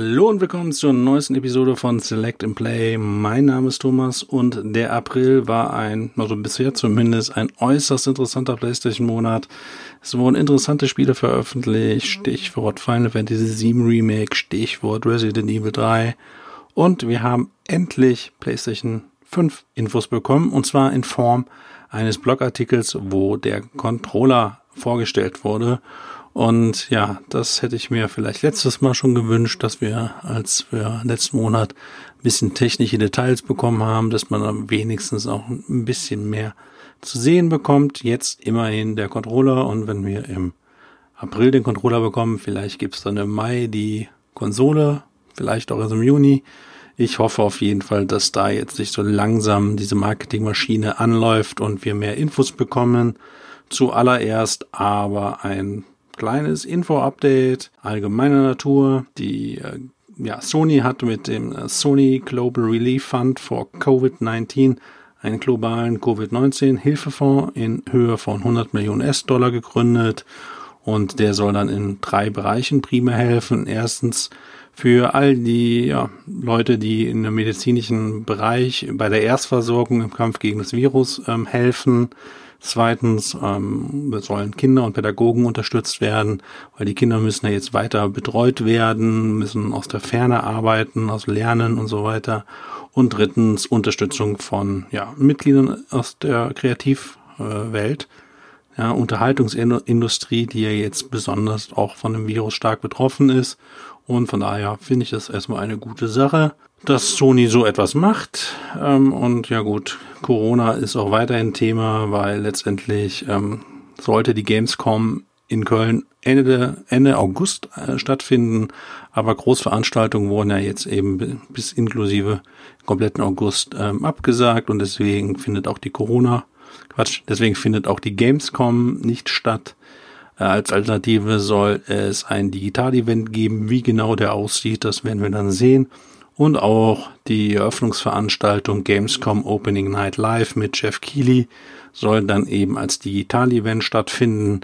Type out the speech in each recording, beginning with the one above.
Hallo und willkommen zur neuesten Episode von Select and Play. Mein Name ist Thomas und der April war ein, also bisher zumindest, ein äußerst interessanter PlayStation-Monat. Es wurden interessante Spiele veröffentlicht, Stichwort Final Fantasy VII Remake, Stichwort Resident Evil 3 und wir haben endlich PlayStation 5 Infos bekommen und zwar in Form eines Blogartikels, wo der Controller vorgestellt wurde und ja, das hätte ich mir vielleicht letztes Mal schon gewünscht, dass wir, als wir letzten Monat ein bisschen technische Details bekommen haben, dass man dann wenigstens auch ein bisschen mehr zu sehen bekommt. Jetzt immerhin der Controller und wenn wir im April den Controller bekommen, vielleicht gibt's dann im Mai die Konsole, vielleicht auch erst im Juni. Ich hoffe auf jeden Fall, dass da jetzt sich so langsam diese Marketingmaschine anläuft und wir mehr Infos bekommen. Zuallererst aber ein kleines Info-Update allgemeiner Natur. Die äh, ja, Sony hat mit dem äh, Sony Global Relief Fund for COVID-19 einen globalen Covid-19-Hilfefonds in Höhe von 100 Millionen US-Dollar gegründet und der soll dann in drei Bereichen primär helfen. Erstens für all die ja, Leute, die in dem medizinischen Bereich bei der Erstversorgung im Kampf gegen das Virus ähm, helfen. Zweitens ähm, sollen Kinder und Pädagogen unterstützt werden, weil die Kinder müssen ja jetzt weiter betreut werden, müssen aus der Ferne arbeiten, aus Lernen und so weiter. Und drittens Unterstützung von ja, Mitgliedern aus der Kreativwelt, ja, Unterhaltungsindustrie, die ja jetzt besonders auch von dem Virus stark betroffen ist. Und von daher finde ich das erstmal eine gute Sache dass Sony so etwas macht. Ähm, und ja gut, Corona ist auch weiterhin Thema, weil letztendlich ähm, sollte die Gamescom in Köln Ende, Ende August äh, stattfinden, aber Großveranstaltungen wurden ja jetzt eben bis inklusive kompletten August ähm, abgesagt und deswegen findet auch die Corona, Quatsch, deswegen findet auch die Gamescom nicht statt. Äh, als Alternative soll es ein Digital-Event geben. Wie genau der aussieht, das werden wir dann sehen und auch die Eröffnungsveranstaltung Gamescom Opening Night Live mit Jeff Keighley soll dann eben als Digital-Event stattfinden.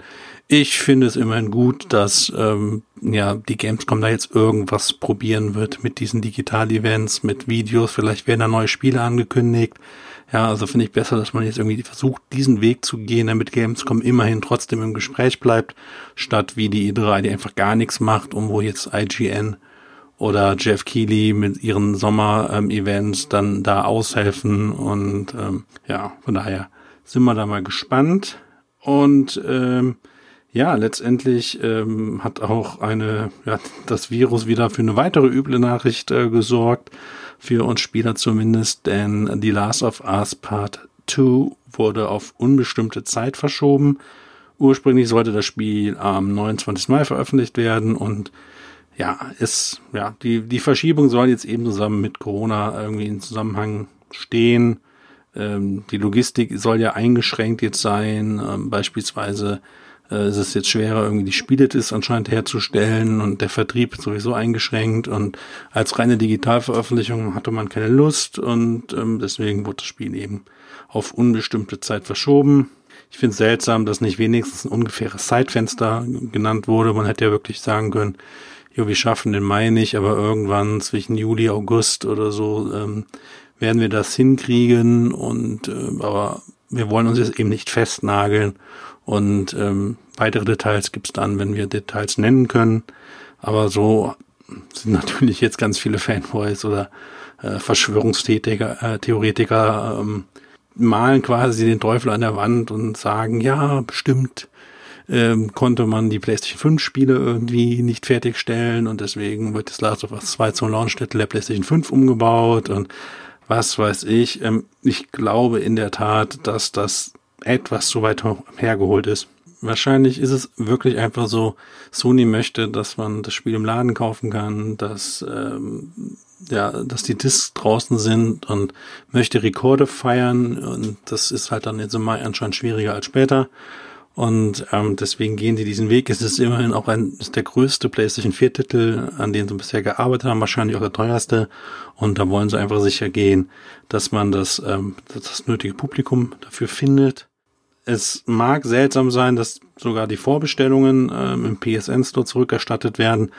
Ich finde es immerhin gut, dass ähm, ja die Gamescom da jetzt irgendwas probieren wird mit diesen Digital-Events, mit Videos. Vielleicht werden da neue Spiele angekündigt. Ja, also finde ich besser, dass man jetzt irgendwie versucht, diesen Weg zu gehen, damit Gamescom immerhin trotzdem im Gespräch bleibt, statt wie die E3, die einfach gar nichts macht und wo jetzt IGN oder Jeff Keighley mit ihren Sommer-Events dann da aushelfen und ähm, ja, von daher sind wir da mal gespannt und ähm, ja, letztendlich ähm, hat auch eine, ja, das Virus wieder für eine weitere üble Nachricht äh, gesorgt, für uns Spieler zumindest, denn The Last of Us Part 2 wurde auf unbestimmte Zeit verschoben. Ursprünglich sollte das Spiel am 29. Mai veröffentlicht werden und ja, ist, ja, die, die Verschiebung soll jetzt eben zusammen mit Corona irgendwie in Zusammenhang stehen. Ähm, die Logistik soll ja eingeschränkt jetzt sein. Ähm, beispielsweise äh, ist es jetzt schwerer, irgendwie die Spiele ist anscheinend herzustellen und der Vertrieb sowieso eingeschränkt und als reine Digitalveröffentlichung hatte man keine Lust und ähm, deswegen wurde das Spiel eben auf unbestimmte Zeit verschoben. Ich finde es seltsam, dass nicht wenigstens ein ungefähres Zeitfenster genannt wurde. Man hätte ja wirklich sagen können, jo, wir schaffen den Mai nicht, aber irgendwann zwischen Juli, August oder so ähm, werden wir das hinkriegen und äh, aber wir wollen uns jetzt eben nicht festnageln und ähm, weitere Details gibt's dann, wenn wir Details nennen können. Aber so sind natürlich jetzt ganz viele Fanboys oder äh, Verschwörungstheoretiker äh, Theoretiker, ähm, malen quasi den Teufel an der Wand und sagen, ja, bestimmt ähm, konnte man die PlayStation 5 Spiele irgendwie nicht fertigstellen und deswegen wird das Last of Us 2 zum Launch-Titel der PlayStation 5 umgebaut und was weiß ich. Ähm, ich glaube in der Tat, dass das etwas zu weit hergeholt ist. Wahrscheinlich ist es wirklich einfach so, Sony möchte, dass man das Spiel im Laden kaufen kann, dass, ähm, ja, dass die Discs draußen sind und möchte Rekorde feiern und das ist halt dann jetzt im Mai anscheinend schwieriger als später. Und ähm, deswegen gehen sie diesen Weg. Es ist immerhin auch ein ist der größte PlayStation 4 Titel, an dem sie bisher gearbeitet haben, wahrscheinlich auch der teuerste. Und da wollen sie einfach sicher gehen, dass man das, ähm, das nötige Publikum dafür findet. Es mag seltsam sein, dass sogar die Vorbestellungen ähm, im PSN Store zurückerstattet werden.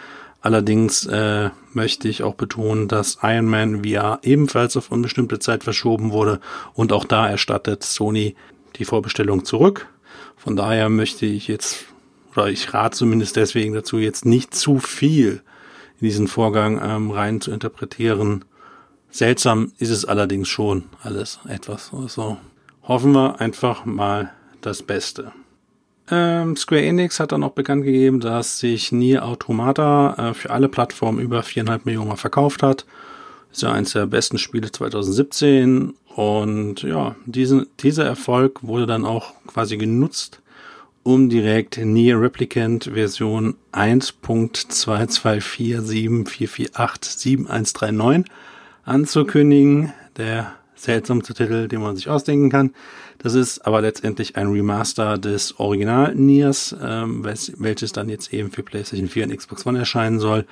Allerdings äh, möchte ich auch betonen, dass Iron Man VR ebenfalls auf unbestimmte Zeit verschoben wurde und auch da erstattet Sony die Vorbestellung zurück. Von daher möchte ich jetzt, oder ich rate zumindest deswegen dazu, jetzt nicht zu viel in diesen Vorgang ähm, rein zu interpretieren. Seltsam ist es allerdings schon alles etwas. Also hoffen wir einfach mal das Beste. Ähm, Square Enix hat dann auch bekannt gegeben, dass sich Nier Automata äh, für alle Plattformen über viereinhalb Millionen Mal verkauft hat. Ist ja eines der besten Spiele 2017 und ja, diesen, dieser Erfolg wurde dann auch quasi genutzt, um direkt Nier Replicant Version 1.22474487139 anzukündigen. Der seltsamste Titel, den man sich ausdenken kann. Das ist aber letztendlich ein Remaster des Original Niers, ähm, welches dann jetzt eben für PlayStation 4 und Xbox One erscheinen soll.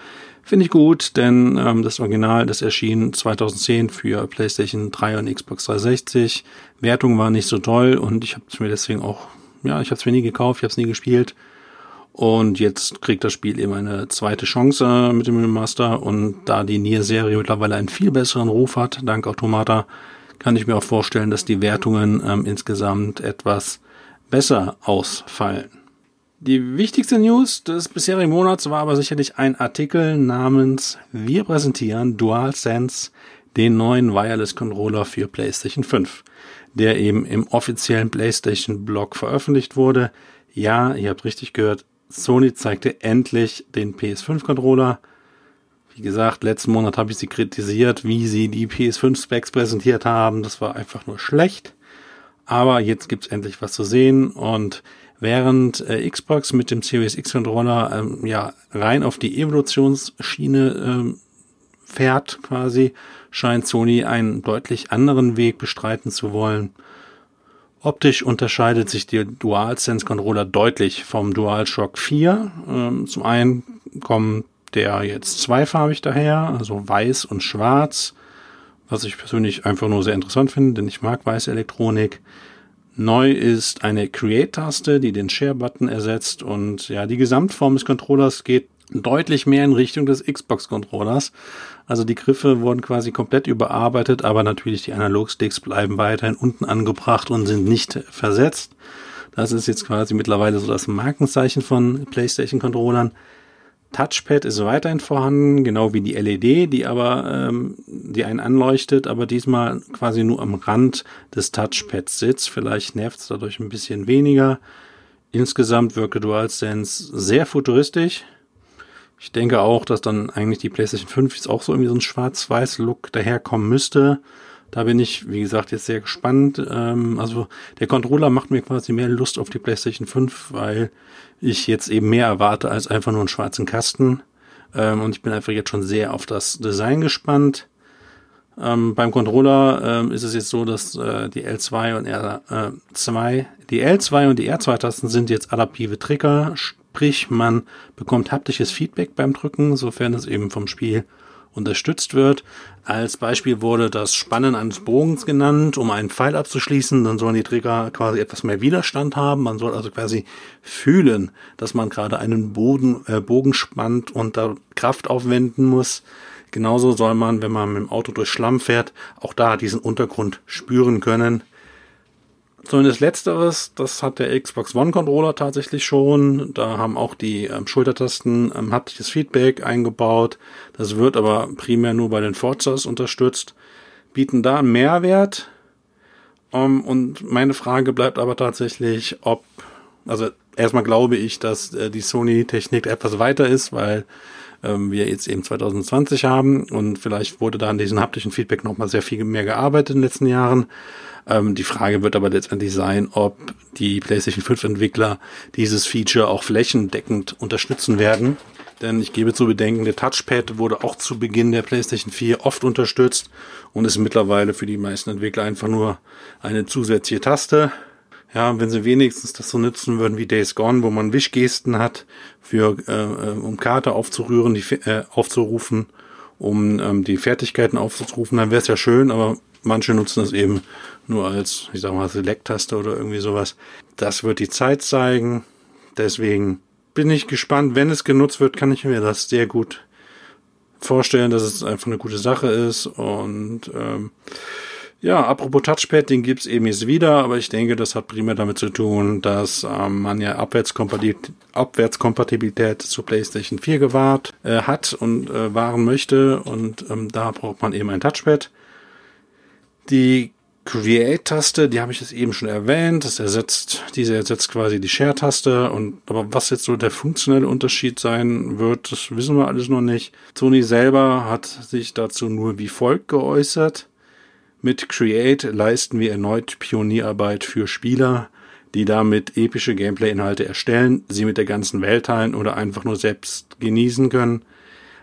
Finde ich gut, denn ähm, das Original, das erschien 2010 für PlayStation 3 und Xbox 360. Wertung war nicht so toll und ich habe es mir deswegen auch, ja, ich habe es mir nie gekauft, ich habe es nie gespielt. Und jetzt kriegt das Spiel eben eine zweite Chance mit dem Remaster. Und da die Nier-Serie mittlerweile einen viel besseren Ruf hat, dank Automata, kann ich mir auch vorstellen, dass die Wertungen ähm, insgesamt etwas besser ausfallen. Die wichtigste News des bisherigen Monats war aber sicherlich ein Artikel namens Wir präsentieren DualSense, den neuen Wireless Controller für PlayStation 5, der eben im offiziellen PlayStation Blog veröffentlicht wurde. Ja, ihr habt richtig gehört, Sony zeigte endlich den PS5 Controller. Wie gesagt, letzten Monat habe ich sie kritisiert, wie sie die PS5-Specs präsentiert haben. Das war einfach nur schlecht. Aber jetzt gibt's endlich was zu sehen und während äh, Xbox mit dem Series X Controller ähm, ja rein auf die Evolutionsschiene ähm, fährt quasi, scheint Sony einen deutlich anderen Weg bestreiten zu wollen. Optisch unterscheidet sich der DualSense Controller deutlich vom DualShock 4. Ähm, zum einen kommen der jetzt zweifarbig daher, also weiß und schwarz, was ich persönlich einfach nur sehr interessant finde, denn ich mag weiße Elektronik. Neu ist eine Create-Taste, die den Share-Button ersetzt und ja, die Gesamtform des Controllers geht deutlich mehr in Richtung des Xbox-Controllers. Also die Griffe wurden quasi komplett überarbeitet, aber natürlich die Analogsticks bleiben weiterhin unten angebracht und sind nicht versetzt. Das ist jetzt quasi mittlerweile so das Markenzeichen von PlayStation-Controllern. Touchpad ist weiterhin vorhanden, genau wie die LED, die aber, ähm, die einen anleuchtet, aber diesmal quasi nur am Rand des Touchpads sitzt. Vielleicht nervt es dadurch ein bisschen weniger. Insgesamt wirke DualSense sehr futuristisch. Ich denke auch, dass dann eigentlich die PlayStation 5 jetzt auch so irgendwie so ein schwarz-weiß-Look daherkommen müsste. Da bin ich, wie gesagt, jetzt sehr gespannt. Ähm, also der Controller macht mir quasi mehr Lust auf die PlayStation 5, weil ich jetzt eben mehr erwarte als einfach nur einen schwarzen Kasten. Ähm, und ich bin einfach jetzt schon sehr auf das Design gespannt. Ähm, beim Controller ähm, ist es jetzt so, dass äh, die L2 und R2, äh, die L2 und die R2-Tasten sind jetzt adaptive Trigger, sprich man bekommt haptisches Feedback beim Drücken, sofern es eben vom Spiel unterstützt wird. Als Beispiel wurde das Spannen eines Bogens genannt, um einen Pfeil abzuschließen. Dann sollen die Träger quasi etwas mehr Widerstand haben. Man soll also quasi fühlen, dass man gerade einen Boden, äh, Bogen spannt und da Kraft aufwenden muss. Genauso soll man, wenn man mit dem Auto durch Schlamm fährt, auch da diesen Untergrund spüren können. Zumindest letzteres, das hat der Xbox One Controller tatsächlich schon. Da haben auch die ähm, Schultertasten ähm, haptisches Feedback eingebaut. Das wird aber primär nur bei den Forzas unterstützt. Bieten da einen Mehrwert. Um, ähm, und meine Frage bleibt aber tatsächlich, ob, also erstmal glaube ich, dass äh, die Sony-Technik etwas weiter ist, weil ähm, wir jetzt eben 2020 haben und vielleicht wurde da an diesem haptischen Feedback nochmal sehr viel mehr gearbeitet in den letzten Jahren. Ähm, die Frage wird aber letztendlich sein, ob die PlayStation 5 Entwickler dieses Feature auch flächendeckend unterstützen werden. Denn ich gebe zu bedenken, der Touchpad wurde auch zu Beginn der PlayStation 4 oft unterstützt und ist mittlerweile für die meisten Entwickler einfach nur eine zusätzliche Taste. Ja, wenn sie wenigstens das so nutzen würden wie Days Gone, wo man Wischgesten hat, für äh, äh um Karte aufzurühren, die äh, aufzurufen, um ähm, die Fertigkeiten aufzurufen, dann wäre es ja schön, aber manche nutzen das eben nur als, ich sag mal, Select-Taste oder irgendwie sowas. Das wird die Zeit zeigen. Deswegen bin ich gespannt. Wenn es genutzt wird, kann ich mir das sehr gut vorstellen, dass es einfach eine gute Sache ist. Und ähm, ja, apropos Touchpad, den gibt's eben jetzt wieder, aber ich denke, das hat primär damit zu tun, dass ähm, man ja Abwärtskompatibilität, Abwärtskompatibilität zu PlayStation 4 gewahrt äh, hat und äh, wahren möchte. Und ähm, da braucht man eben ein Touchpad. Die Create-Taste, die habe ich jetzt eben schon erwähnt. Das ersetzt, diese ersetzt quasi die Share-Taste. Und aber was jetzt so der funktionelle Unterschied sein wird, das wissen wir alles noch nicht. Sony selber hat sich dazu nur wie folgt geäußert. Mit Create leisten wir erneut Pionierarbeit für Spieler, die damit epische Gameplay-Inhalte erstellen, sie mit der ganzen Welt teilen oder einfach nur selbst genießen können.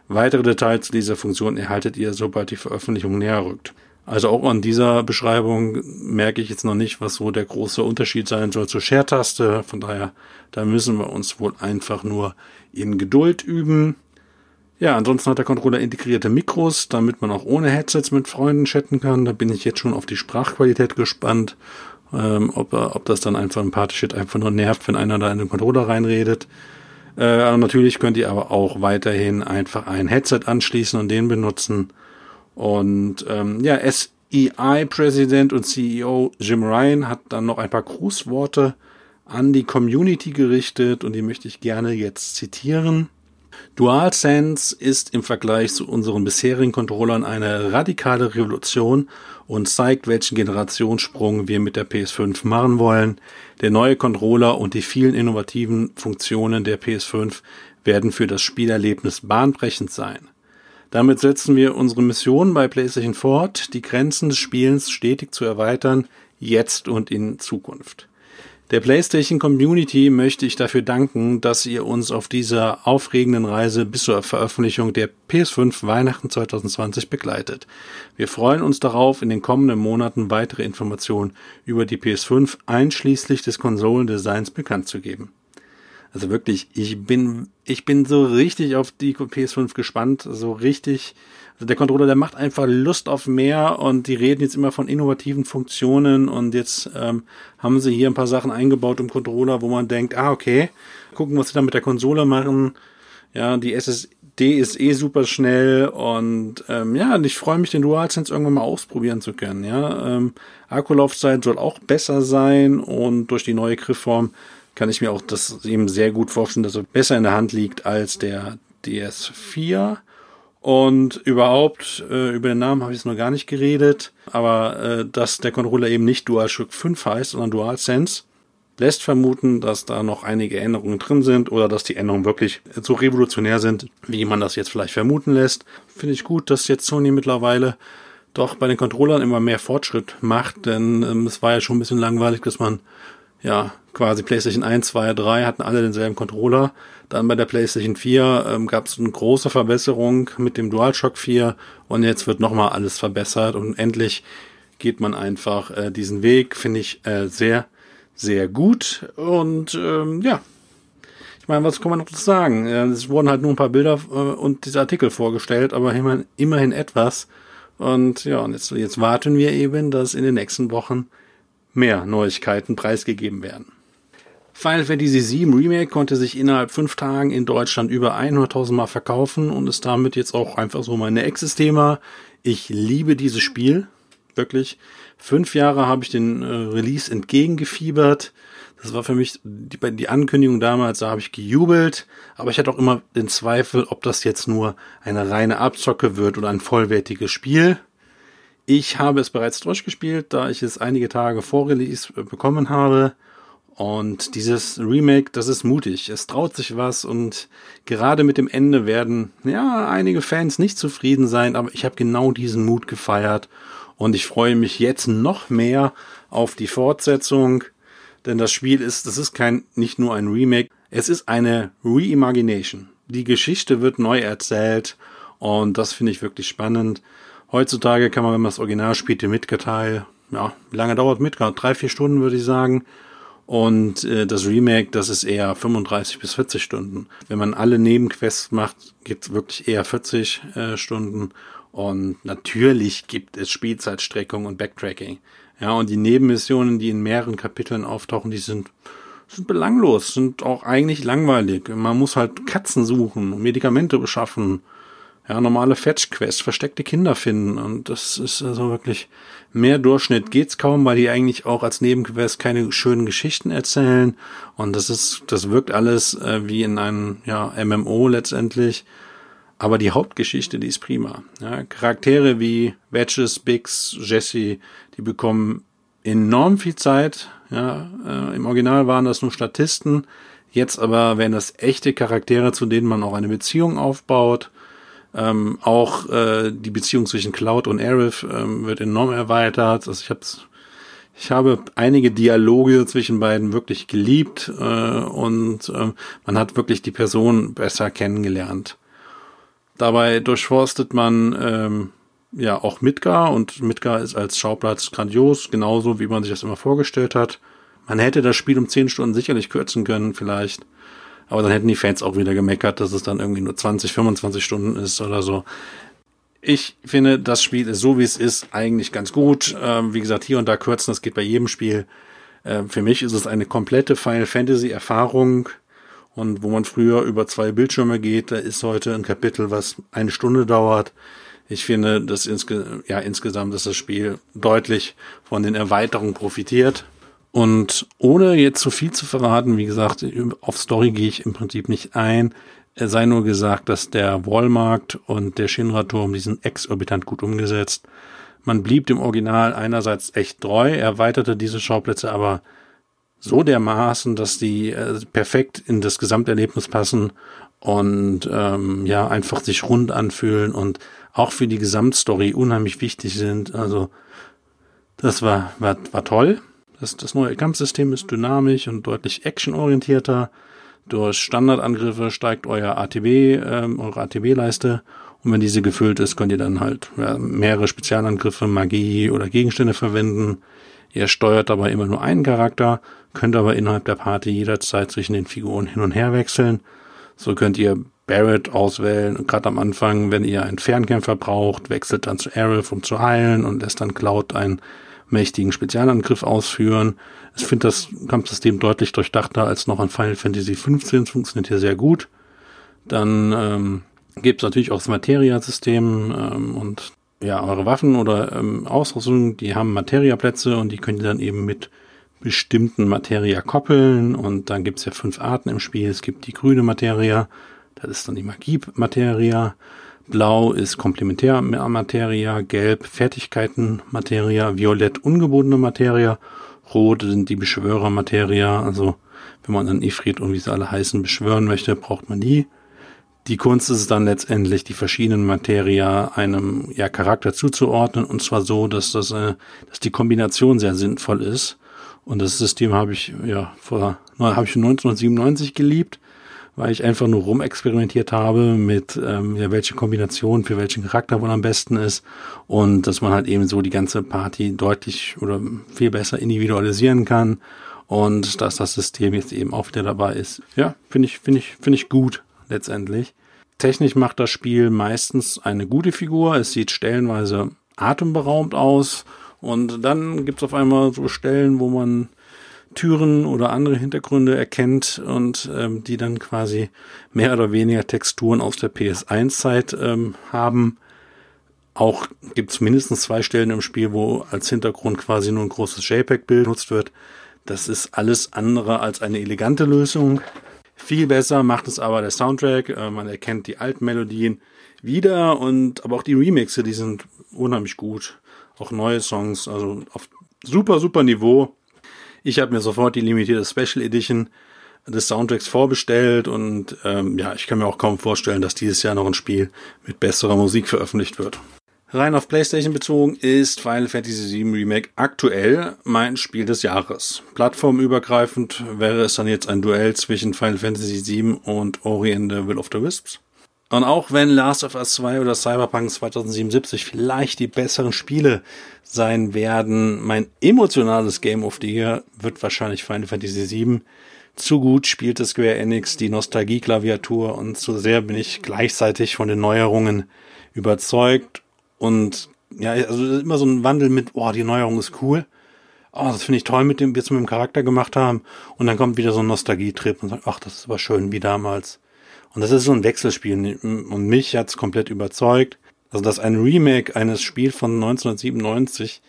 Weitere Details zu dieser Funktion erhaltet ihr, sobald die Veröffentlichung näher rückt. Also auch an dieser Beschreibung merke ich jetzt noch nicht, was so der große Unterschied sein soll zur Share-Taste. Von daher, da müssen wir uns wohl einfach nur in Geduld üben. Ja, ansonsten hat der Controller integrierte Mikros, damit man auch ohne Headsets mit Freunden chatten kann. Da bin ich jetzt schon auf die Sprachqualität gespannt, ähm, ob, ob das dann einfach ein Party-Shit einfach nur nervt, wenn einer da in den Controller reinredet. Äh, natürlich könnt ihr aber auch weiterhin einfach ein Headset anschließen und den benutzen. Und ähm, ja, SEI-Präsident und CEO Jim Ryan hat dann noch ein paar Grußworte an die Community gerichtet und die möchte ich gerne jetzt zitieren. DualSense ist im Vergleich zu unseren bisherigen Controllern eine radikale Revolution und zeigt, welchen Generationssprung wir mit der PS5 machen wollen. Der neue Controller und die vielen innovativen Funktionen der PS5 werden für das Spielerlebnis bahnbrechend sein. Damit setzen wir unsere Mission bei PlayStation fort, die Grenzen des Spielens stetig zu erweitern, jetzt und in Zukunft. Der PlayStation Community möchte ich dafür danken, dass ihr uns auf dieser aufregenden Reise bis zur Veröffentlichung der PS5 Weihnachten 2020 begleitet. Wir freuen uns darauf, in den kommenden Monaten weitere Informationen über die PS5 einschließlich des Konsolendesigns bekannt zu geben. Also wirklich, ich bin, ich bin so richtig auf die PS5 gespannt, so richtig. Also der Controller, der macht einfach Lust auf mehr und die reden jetzt immer von innovativen Funktionen und jetzt ähm, haben sie hier ein paar Sachen eingebaut im Controller, wo man denkt, ah, okay, gucken, was sie da mit der Konsole machen. Ja, die SSD ist eh super schnell und ähm, ja, und ich freue mich, den DualSense irgendwann mal ausprobieren zu können. Ja, ähm, Akkulaufzeit soll auch besser sein und durch die neue Griffform kann ich mir auch das eben sehr gut vorstellen, dass er besser in der Hand liegt als der DS4. Und überhaupt, äh, über den Namen habe ich es noch gar nicht geredet, aber äh, dass der Controller eben nicht DualShock 5 heißt, sondern DualSense, lässt vermuten, dass da noch einige Änderungen drin sind oder dass die Änderungen wirklich so revolutionär sind, wie man das jetzt vielleicht vermuten lässt. Finde ich gut, dass jetzt Sony mittlerweile doch bei den Controllern immer mehr Fortschritt macht, denn ähm, es war ja schon ein bisschen langweilig, dass man ja, quasi PlayStation 1, 2, 3 hatten alle denselben Controller. Dann bei der PlayStation 4 ähm, gab es eine große Verbesserung mit dem DualShock 4 und jetzt wird nochmal alles verbessert und endlich geht man einfach äh, diesen Weg, finde ich äh, sehr, sehr gut. Und ähm, ja, ich meine, was kann man noch sagen? Es wurden halt nur ein paar Bilder äh, und diese Artikel vorgestellt, aber immerhin, immerhin etwas. Und ja, und jetzt, jetzt warten wir eben, dass in den nächsten Wochen mehr Neuigkeiten preisgegeben werden. Final Fantasy VII Remake konnte sich innerhalb fünf Tagen in Deutschland über 100.000 Mal verkaufen und ist damit jetzt auch einfach so meine Ex-Thema. Ich liebe dieses Spiel. Wirklich. Fünf Jahre habe ich den äh, Release entgegengefiebert. Das war für mich die, die Ankündigung damals, da habe ich gejubelt, aber ich hatte auch immer den Zweifel, ob das jetzt nur eine reine Abzocke wird oder ein vollwertiges Spiel. Ich habe es bereits durchgespielt, da ich es einige Tage vor Release äh, bekommen habe. Und dieses Remake, das ist mutig. Es traut sich was und gerade mit dem Ende werden, ja, einige Fans nicht zufrieden sein, aber ich habe genau diesen Mut gefeiert und ich freue mich jetzt noch mehr auf die Fortsetzung, denn das Spiel ist, das ist kein, nicht nur ein Remake, es ist eine Reimagination. Die Geschichte wird neu erzählt und das finde ich wirklich spannend. Heutzutage kann man, wenn man das Original spielt, den Midgar-Teil, ja, wie lange dauert Midgar? Drei, vier Stunden, würde ich sagen. Und äh, das Remake, das ist eher 35 bis 40 Stunden. Wenn man alle Nebenquests macht, gibt's wirklich eher 40 äh, Stunden. Und natürlich gibt es Spielzeitstreckung und Backtracking. Ja, und die Nebenmissionen, die in mehreren Kapiteln auftauchen, die sind sind belanglos, sind auch eigentlich langweilig. Man muss halt Katzen suchen, Medikamente beschaffen, ja, normale Fetch-Quest, versteckte Kinder finden und das ist also wirklich mehr Durchschnitt geht's kaum, weil die eigentlich auch als Nebenquest keine schönen Geschichten erzählen und das ist, das wirkt alles äh, wie in einem, ja, MMO letztendlich. Aber die Hauptgeschichte, die ist prima. Ja, Charaktere wie Wedges, Biggs, Jesse, die bekommen enorm viel Zeit. Ja, äh, Im Original waren das nur Statisten. Jetzt aber werden das echte Charaktere, zu denen man auch eine Beziehung aufbaut. Ähm, auch äh, die Beziehung zwischen Cloud und Aerith ähm, wird enorm erweitert. Also ich hab's, ich habe einige Dialoge zwischen beiden wirklich geliebt äh, und äh, man hat wirklich die Person besser kennengelernt. Dabei durchforstet man ähm, ja auch Midgar und Midgar ist als Schauplatz grandios, genauso wie man sich das immer vorgestellt hat. Man hätte das Spiel um 10 Stunden sicherlich kürzen können, vielleicht. Aber dann hätten die Fans auch wieder gemeckert, dass es dann irgendwie nur 20, 25 Stunden ist oder so. Ich finde, das Spiel ist so, wie es ist, eigentlich ganz gut. Ähm, wie gesagt, hier und da kürzen, das geht bei jedem Spiel. Ähm, für mich ist es eine komplette Final Fantasy Erfahrung. Und wo man früher über zwei Bildschirme geht, da ist heute ein Kapitel, was eine Stunde dauert. Ich finde, dass insge ja, insgesamt ist das Spiel deutlich von den Erweiterungen profitiert. Und ohne jetzt zu viel zu verraten, wie gesagt, auf Story gehe ich im Prinzip nicht ein. Es sei nur gesagt, dass der Wallmarkt und der Shinra-Turm, die sind exorbitant gut umgesetzt. Man blieb dem Original einerseits echt treu, erweiterte diese Schauplätze aber so dermaßen, dass die äh, perfekt in das Gesamterlebnis passen und ähm, ja einfach sich rund anfühlen und auch für die Gesamtstory unheimlich wichtig sind. Also das war, war, war toll. Das, das neue Kampfsystem ist dynamisch und deutlich actionorientierter. Durch Standardangriffe steigt euer ATB, ähm, eure ATB-Leiste. Und wenn diese gefüllt ist, könnt ihr dann halt ja, mehrere Spezialangriffe, Magie oder Gegenstände verwenden. Ihr steuert dabei immer nur einen Charakter, könnt aber innerhalb der Party jederzeit zwischen den Figuren hin und her wechseln. So könnt ihr Barrett auswählen. Und gerade am Anfang, wenn ihr einen Fernkämpfer braucht, wechselt dann zu Aerith, um zu heilen und lässt dann Cloud einen mächtigen Spezialangriff ausführen. Ich finde das Kampfsystem deutlich durchdachter als noch an Final Fantasy XV. Es funktioniert hier sehr gut. Dann ähm, gibt es natürlich auch das Materia-System ähm, und ja, eure Waffen oder ähm, Ausrüstung, die haben Materia-Plätze und die könnt ihr dann eben mit bestimmten Materia koppeln. Und dann gibt es ja fünf Arten im Spiel. Es gibt die grüne Materia, das ist dann die Magie-Materia. Blau ist Komplementärmateria, Gelb Fertigkeiten-Materia, Violett ungebundene Materia, Rot sind die Beschwörer-Materia. Also wenn man dann Ifrit und wie sie alle heißen beschwören möchte, braucht man die. Die Kunst ist es dann letztendlich, die verschiedenen Materia einem ja, Charakter zuzuordnen und zwar so, dass das, äh, dass die Kombination sehr sinnvoll ist. Und das System habe ich ja vor habe ich 1997 geliebt weil ich einfach nur rumexperimentiert habe mit, ähm, ja, welche Kombination für welchen Charakter wohl am besten ist und dass man halt eben so die ganze Party deutlich oder viel besser individualisieren kann und dass das System jetzt eben auch wieder dabei ist. Ja, finde ich, finde ich, finde ich gut letztendlich. Technisch macht das Spiel meistens eine gute Figur. Es sieht stellenweise atemberaubend aus und dann gibt's auf einmal so Stellen, wo man Türen oder andere Hintergründe erkennt und ähm, die dann quasi mehr oder weniger Texturen aus der PS1-Zeit ähm, haben. Auch gibt es mindestens zwei Stellen im Spiel, wo als Hintergrund quasi nur ein großes JPEG-Bild benutzt wird. Das ist alles andere als eine elegante Lösung. Viel besser macht es aber der Soundtrack. Äh, man erkennt die alten Melodien wieder und aber auch die Remixe, die sind unheimlich gut. Auch neue Songs, also auf super, super Niveau. Ich habe mir sofort die limitierte Special Edition des Soundtracks vorbestellt und ähm, ja, ich kann mir auch kaum vorstellen, dass dieses Jahr noch ein Spiel mit besserer Musik veröffentlicht wird. Rein auf PlayStation bezogen ist Final Fantasy VII Remake aktuell mein Spiel des Jahres. Plattformübergreifend wäre es dann jetzt ein Duell zwischen Final Fantasy VII und Ori and the Will of the Wisps. Und auch wenn Last of Us 2 oder Cyberpunk 2077 vielleicht die besseren Spiele sein werden, mein emotionales Game of the Year wird wahrscheinlich Final Fantasy VII. Zu gut spielte Square Enix die Nostalgie-Klaviatur und zu sehr bin ich gleichzeitig von den Neuerungen überzeugt. Und ja, also immer so ein Wandel mit, oh, die Neuerung ist cool. oh, das finde ich toll mit dem, wie wir es mit dem Charakter gemacht haben. Und dann kommt wieder so ein Nostalgietrip und sagt, ach, das aber schön wie damals. Und das ist so ein Wechselspiel. Und mich hat's komplett überzeugt. Also, dass ein Remake eines Spiels von 1997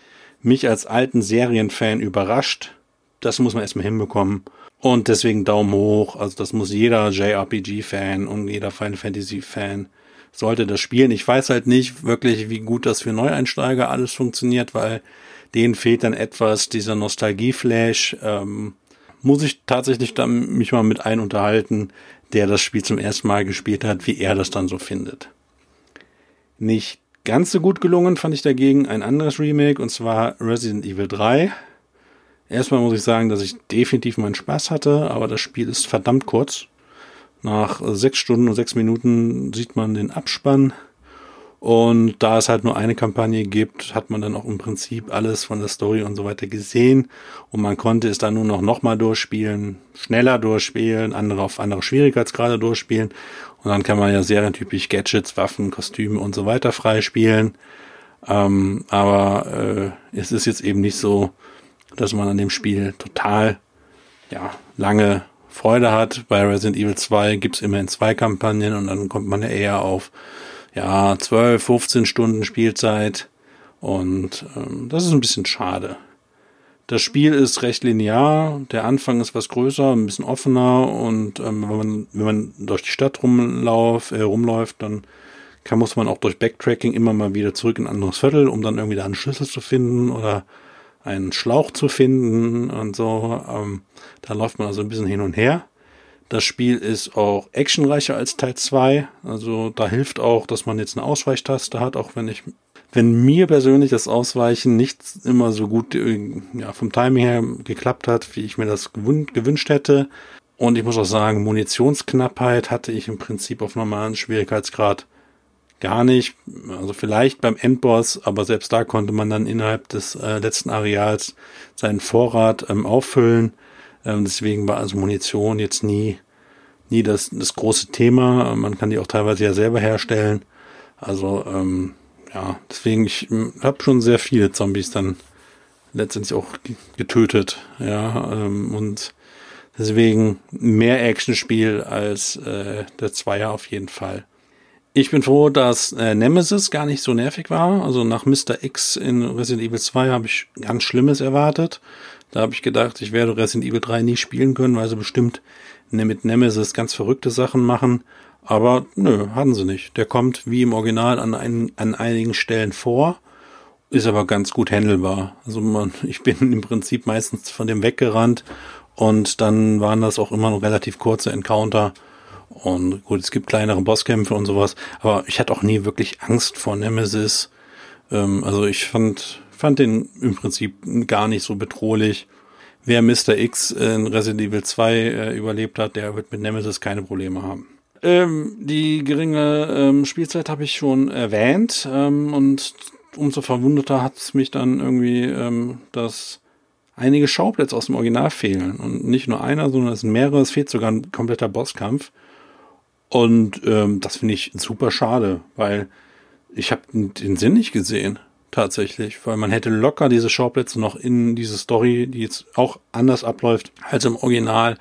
mich als alten Serienfan überrascht, das muss man erstmal hinbekommen. Und deswegen Daumen hoch. Also, das muss jeder JRPG-Fan und jeder Final Fantasy-Fan sollte das spielen. Ich weiß halt nicht wirklich, wie gut das für Neueinsteiger alles funktioniert, weil denen fehlt dann etwas dieser Nostalgie-Flash. Ähm, muss ich tatsächlich dann mich mal mit einem unterhalten, der das Spiel zum ersten Mal gespielt hat, wie er das dann so findet. Nicht ganz so gut gelungen fand ich dagegen ein anderes Remake und zwar Resident Evil 3. Erstmal muss ich sagen, dass ich definitiv meinen Spaß hatte, aber das Spiel ist verdammt kurz. Nach sechs Stunden und sechs Minuten sieht man den Abspann. Und da es halt nur eine Kampagne gibt, hat man dann auch im Prinzip alles von der Story und so weiter gesehen. Und man konnte es dann nur noch nochmal durchspielen, schneller durchspielen, andere auf andere Schwierigkeitsgrade durchspielen. Und dann kann man ja serientypisch Gadgets, Waffen, Kostüme und so weiter freispielen. Ähm, aber äh, es ist jetzt eben nicht so, dass man an dem Spiel total ja, lange Freude hat. Bei Resident Evil 2 gibt's immerhin zwei Kampagnen und dann kommt man ja eher auf ja, 12, 15 Stunden Spielzeit. Und ähm, das ist ein bisschen schade. Das Spiel ist recht linear, der Anfang ist was größer, ein bisschen offener und ähm, wenn, man, wenn man durch die Stadt rumlauf, äh, rumläuft, dann kann, muss man auch durch Backtracking immer mal wieder zurück in ein anderes Viertel, um dann irgendwie da einen Schlüssel zu finden oder einen Schlauch zu finden und so. Ähm, da läuft man also ein bisschen hin und her. Das Spiel ist auch actionreicher als Teil 2. Also da hilft auch, dass man jetzt eine Ausweichtaste hat, auch wenn ich, wenn mir persönlich das Ausweichen nicht immer so gut äh, ja, vom Timing her geklappt hat, wie ich mir das gewünscht hätte. Und ich muss auch sagen, Munitionsknappheit hatte ich im Prinzip auf normalen Schwierigkeitsgrad gar nicht. Also vielleicht beim Endboss, aber selbst da konnte man dann innerhalb des äh, letzten Areals seinen Vorrat ähm, auffüllen. Ähm, deswegen war also Munition jetzt nie, nie das, das große Thema. Man kann die auch teilweise ja selber herstellen. Also ähm, ja, deswegen ich ähm, habe schon sehr viele Zombies dann letztendlich auch getötet. Ja, ähm, und deswegen mehr Actionspiel als äh, der Zweier auf jeden Fall. Ich bin froh, dass äh, Nemesis gar nicht so nervig war. Also nach Mr. X in Resident Evil 2 habe ich ganz Schlimmes erwartet. Da habe ich gedacht, ich werde Resident Evil 3 nie spielen können, weil sie bestimmt ne, mit Nemesis ganz verrückte Sachen machen. Aber nö, hatten sie nicht. Der kommt wie im Original an, ein, an einigen Stellen vor, ist aber ganz gut handelbar. Also man, ich bin im Prinzip meistens von dem weggerannt und dann waren das auch immer noch relativ kurze Encounter und gut, es gibt kleinere Bosskämpfe und sowas, aber ich hatte auch nie wirklich Angst vor Nemesis. Ähm, also ich fand, fand den im Prinzip gar nicht so bedrohlich. Wer Mr. X in Resident Evil 2 äh, überlebt hat, der wird mit Nemesis keine Probleme haben. Ähm, die geringe ähm, Spielzeit habe ich schon erwähnt ähm, und umso verwunderter hat es mich dann irgendwie, ähm, dass einige Schauplätze aus dem Original fehlen. Und nicht nur einer, sondern es sind mehrere. Es fehlt sogar ein kompletter Bosskampf. Und ähm, das finde ich super schade, weil ich habe den Sinn nicht gesehen, tatsächlich. Weil man hätte locker diese Schauplätze noch in diese Story, die jetzt auch anders abläuft als im Original,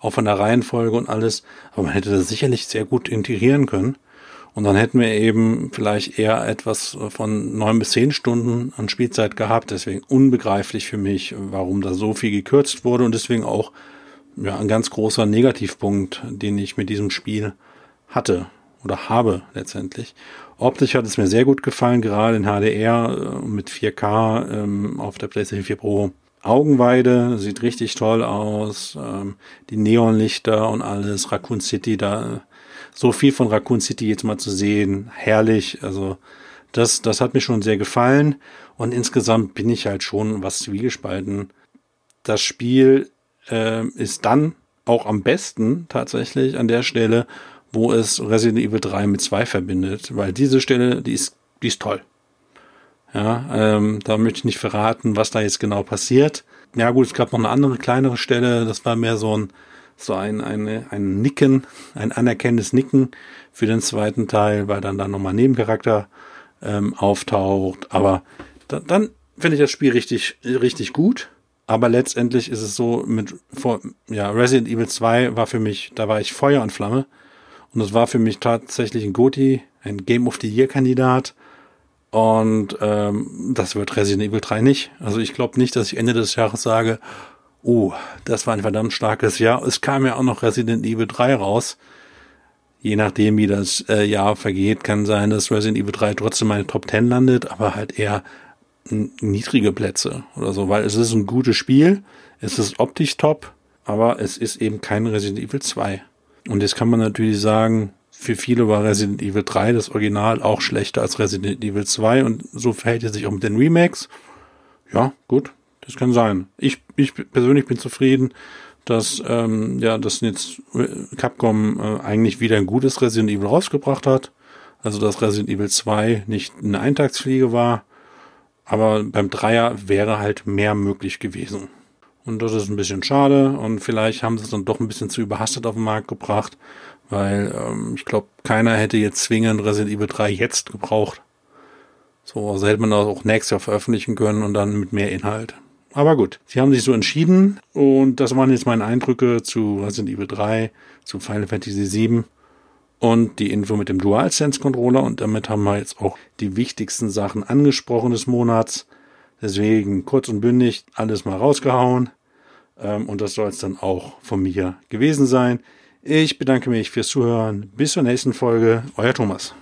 auch von der Reihenfolge und alles. Aber man hätte das sicherlich sehr gut integrieren können. Und dann hätten wir eben vielleicht eher etwas von neun bis zehn Stunden an Spielzeit gehabt. Deswegen unbegreiflich für mich, warum da so viel gekürzt wurde und deswegen auch ja, ein ganz großer Negativpunkt, den ich mit diesem Spiel hatte oder habe letztendlich. Optisch hat es mir sehr gut gefallen, gerade in HDR äh, mit 4K ähm, auf der PlayStation 4 Pro. Augenweide sieht richtig toll aus, ähm, die Neonlichter und alles, Raccoon City, da so viel von Raccoon City jetzt mal zu sehen, herrlich. Also das, das hat mir schon sehr gefallen und insgesamt bin ich halt schon was zwiegespalten. Das Spiel äh, ist dann auch am besten tatsächlich an der Stelle, wo es Resident Evil 3 mit 2 verbindet, weil diese Stelle, die ist, die ist toll. Ja, ähm, da möchte ich nicht verraten, was da jetzt genau passiert. Ja gut, es gab noch eine andere kleinere Stelle, das war mehr so ein so ein, eine, ein Nicken, ein anerkennendes Nicken für den zweiten Teil, weil dann da nochmal Nebencharakter ähm, auftaucht. Aber da, dann finde ich das Spiel richtig, richtig gut. Aber letztendlich ist es so mit vor, ja, Resident Evil 2 war für mich, da war ich Feuer und Flamme. Und das war für mich tatsächlich ein Goti, ein Game of the Year Kandidat. Und ähm, das wird Resident Evil 3 nicht. Also ich glaube nicht, dass ich Ende des Jahres sage, oh, das war ein verdammt starkes Jahr. Es kam ja auch noch Resident Evil 3 raus. Je nachdem, wie das äh, Jahr vergeht, kann sein, dass Resident Evil 3 trotzdem meine Top 10 landet, aber halt eher niedrige Plätze oder so, weil es ist ein gutes Spiel, es ist optisch top, aber es ist eben kein Resident Evil 2. Und jetzt kann man natürlich sagen, für viele war Resident Evil 3 das Original auch schlechter als Resident Evil 2 und so verhält es sich auch mit den Remakes. Ja, gut, das kann sein. Ich, ich persönlich bin zufrieden, dass ähm, ja, dass jetzt Capcom äh, eigentlich wieder ein gutes Resident Evil rausgebracht hat. Also dass Resident Evil 2 nicht eine Eintagsfliege war, aber beim Dreier wäre halt mehr möglich gewesen. Und das ist ein bisschen schade und vielleicht haben sie es dann doch ein bisschen zu überhastet auf den Markt gebracht weil ähm, ich glaube, keiner hätte jetzt zwingend Resident Evil 3 jetzt gebraucht. So, also hätte man das auch nächstes Jahr veröffentlichen können und dann mit mehr Inhalt. Aber gut, sie haben sich so entschieden und das waren jetzt meine Eindrücke zu Resident Evil 3, zu Final Fantasy 7 und die Info mit dem DualSense Controller und damit haben wir jetzt auch die wichtigsten Sachen angesprochen des Monats. Deswegen kurz und bündig alles mal rausgehauen ähm, und das soll es dann auch von mir gewesen sein. Ich bedanke mich fürs Zuhören. Bis zur nächsten Folge. Euer Thomas.